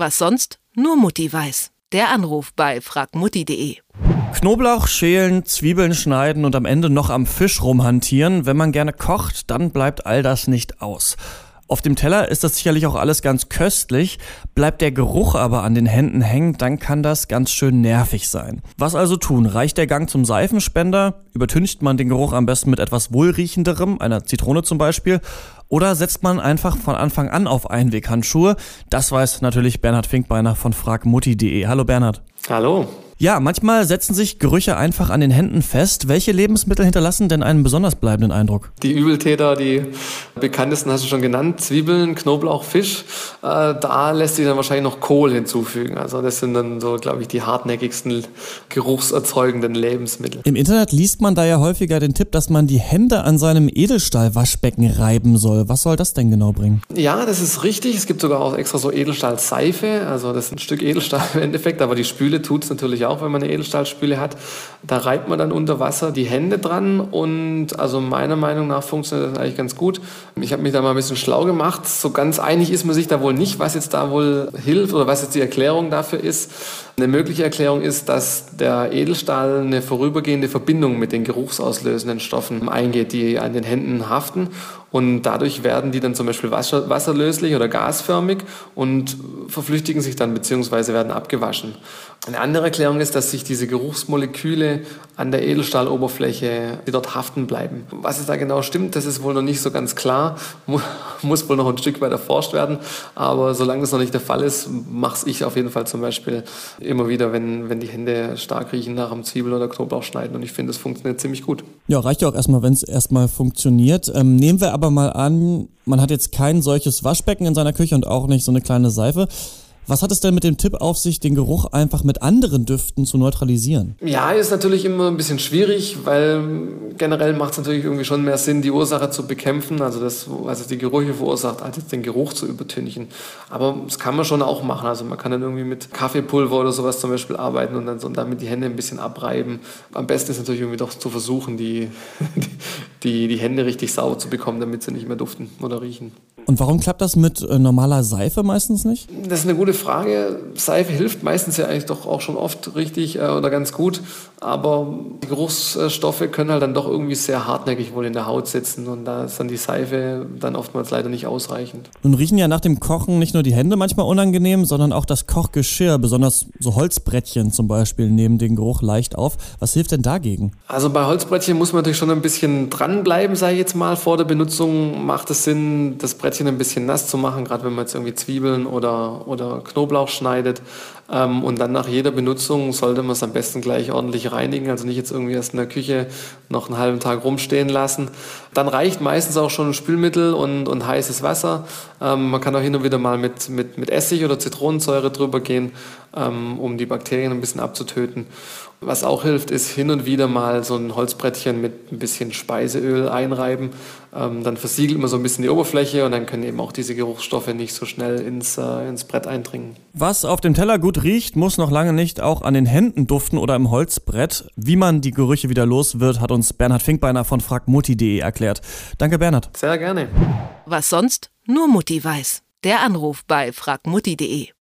Was sonst nur Mutti weiß. Der Anruf bei fragmutti.de. Knoblauch schälen, Zwiebeln schneiden und am Ende noch am Fisch rumhantieren. Wenn man gerne kocht, dann bleibt all das nicht aus. Auf dem Teller ist das sicherlich auch alles ganz köstlich, bleibt der Geruch aber an den Händen hängen, dann kann das ganz schön nervig sein. Was also tun? Reicht der Gang zum Seifenspender? Übertüncht man den Geruch am besten mit etwas wohlriechenderem, einer Zitrone zum Beispiel? Oder setzt man einfach von Anfang an auf Einweghandschuhe? Das weiß natürlich Bernhard Finkbeiner von fragmutti.de. Hallo Bernhard. Hallo. Ja, manchmal setzen sich Gerüche einfach an den Händen fest. Welche Lebensmittel hinterlassen denn einen besonders bleibenden Eindruck? Die Übeltäter, die bekanntesten hast du schon genannt, Zwiebeln, Knoblauch, Fisch. Äh, da lässt sich dann wahrscheinlich noch Kohl hinzufügen. Also das sind dann so, glaube ich, die hartnäckigsten geruchserzeugenden Lebensmittel. Im Internet liest man da ja häufiger den Tipp, dass man die Hände an seinem Edelstahlwaschbecken reiben soll. Was soll das denn genau bringen? Ja, das ist richtig. Es gibt sogar auch extra so Edelstahlseife. Also das ist ein Stück Edelstahl im Endeffekt, aber die Spüle tut es natürlich auch auch, wenn man eine Edelstahlspüle hat. Da reibt man dann unter Wasser die Hände dran und also meiner Meinung nach funktioniert das eigentlich ganz gut. Ich habe mich da mal ein bisschen schlau gemacht. So ganz einig ist man sich da wohl nicht, was jetzt da wohl hilft oder was jetzt die Erklärung dafür ist. Eine mögliche Erklärung ist, dass der Edelstahl eine vorübergehende Verbindung mit den geruchsauslösenden Stoffen eingeht, die an den Händen haften. Und dadurch werden die dann zum Beispiel wasserlöslich oder gasförmig und verflüchtigen sich dann beziehungsweise werden abgewaschen. Eine andere Erklärung ist, dass sich diese Geruchsmoleküle an der Edelstahloberfläche, die dort haften bleiben. Was es da genau stimmt, das ist wohl noch nicht so ganz klar, muss wohl noch ein Stück weit erforscht werden. Aber solange das noch nicht der Fall ist, mache ich auf jeden Fall zum Beispiel immer wieder, wenn, wenn die Hände stark riechen nach einem Zwiebel- oder Knoblauch schneiden. Und ich finde, das funktioniert ziemlich gut. Ja, reicht ja auch erstmal, wenn es erstmal funktioniert. Ähm, nehmen wir aber mal an, man hat jetzt kein solches Waschbecken in seiner Küche und auch nicht so eine kleine Seife. Was hat es denn mit dem Tipp auf sich, den Geruch einfach mit anderen Düften zu neutralisieren? Ja, ist natürlich immer ein bisschen schwierig, weil generell macht es natürlich irgendwie schon mehr Sinn, die Ursache zu bekämpfen, also das, was die Gerüche verursacht, als jetzt den Geruch zu übertünchen. Aber das kann man schon auch machen. Also man kann dann irgendwie mit Kaffeepulver oder sowas zum Beispiel arbeiten und dann so damit die Hände ein bisschen abreiben. Am besten ist natürlich irgendwie doch zu versuchen, die, die, die Hände richtig sauber zu bekommen, damit sie nicht mehr duften oder riechen. Und warum klappt das mit äh, normaler Seife meistens nicht? Das ist eine gute Frage. Seife hilft meistens ja eigentlich doch auch schon oft richtig äh, oder ganz gut, aber die Geruchsstoffe können halt dann doch irgendwie sehr hartnäckig wohl in der Haut sitzen und da ist dann die Seife dann oftmals leider nicht ausreichend. Nun riechen ja nach dem Kochen nicht nur die Hände manchmal unangenehm, sondern auch das Kochgeschirr, besonders so Holzbrettchen zum Beispiel, nehmen den Geruch leicht auf. Was hilft denn dagegen? Also bei Holzbrettchen muss man natürlich schon ein bisschen dranbleiben, sage ich jetzt mal. Vor der Benutzung macht es Sinn, das Brettchen ein bisschen nass zu machen, gerade wenn man jetzt irgendwie Zwiebeln oder, oder Knoblauch schneidet. Ähm, und dann nach jeder Benutzung sollte man es am besten gleich ordentlich reinigen, also nicht jetzt irgendwie erst in der Küche noch einen halben Tag rumstehen lassen. Dann reicht meistens auch schon Spülmittel und, und heißes Wasser. Ähm, man kann auch hin und wieder mal mit, mit, mit Essig oder Zitronensäure drüber gehen, ähm, um die Bakterien ein bisschen abzutöten. Was auch hilft, ist hin und wieder mal so ein Holzbrettchen mit ein bisschen Speiseöl einreiben. Ähm, dann versiegelt man so ein bisschen die Oberfläche und dann können eben auch diese Geruchsstoffe nicht so schnell ins, äh, ins Brett eindringen. Was auf dem Teller gut riecht, muss noch lange nicht auch an den Händen duften oder im Holzbrett. Wie man die Gerüche wieder los wird, hat uns Bernhard Finkbeiner von fragmutti.de erklärt. Danke, Bernhard. Sehr gerne. Was sonst nur Mutti weiß. Der Anruf bei fragmutti.de.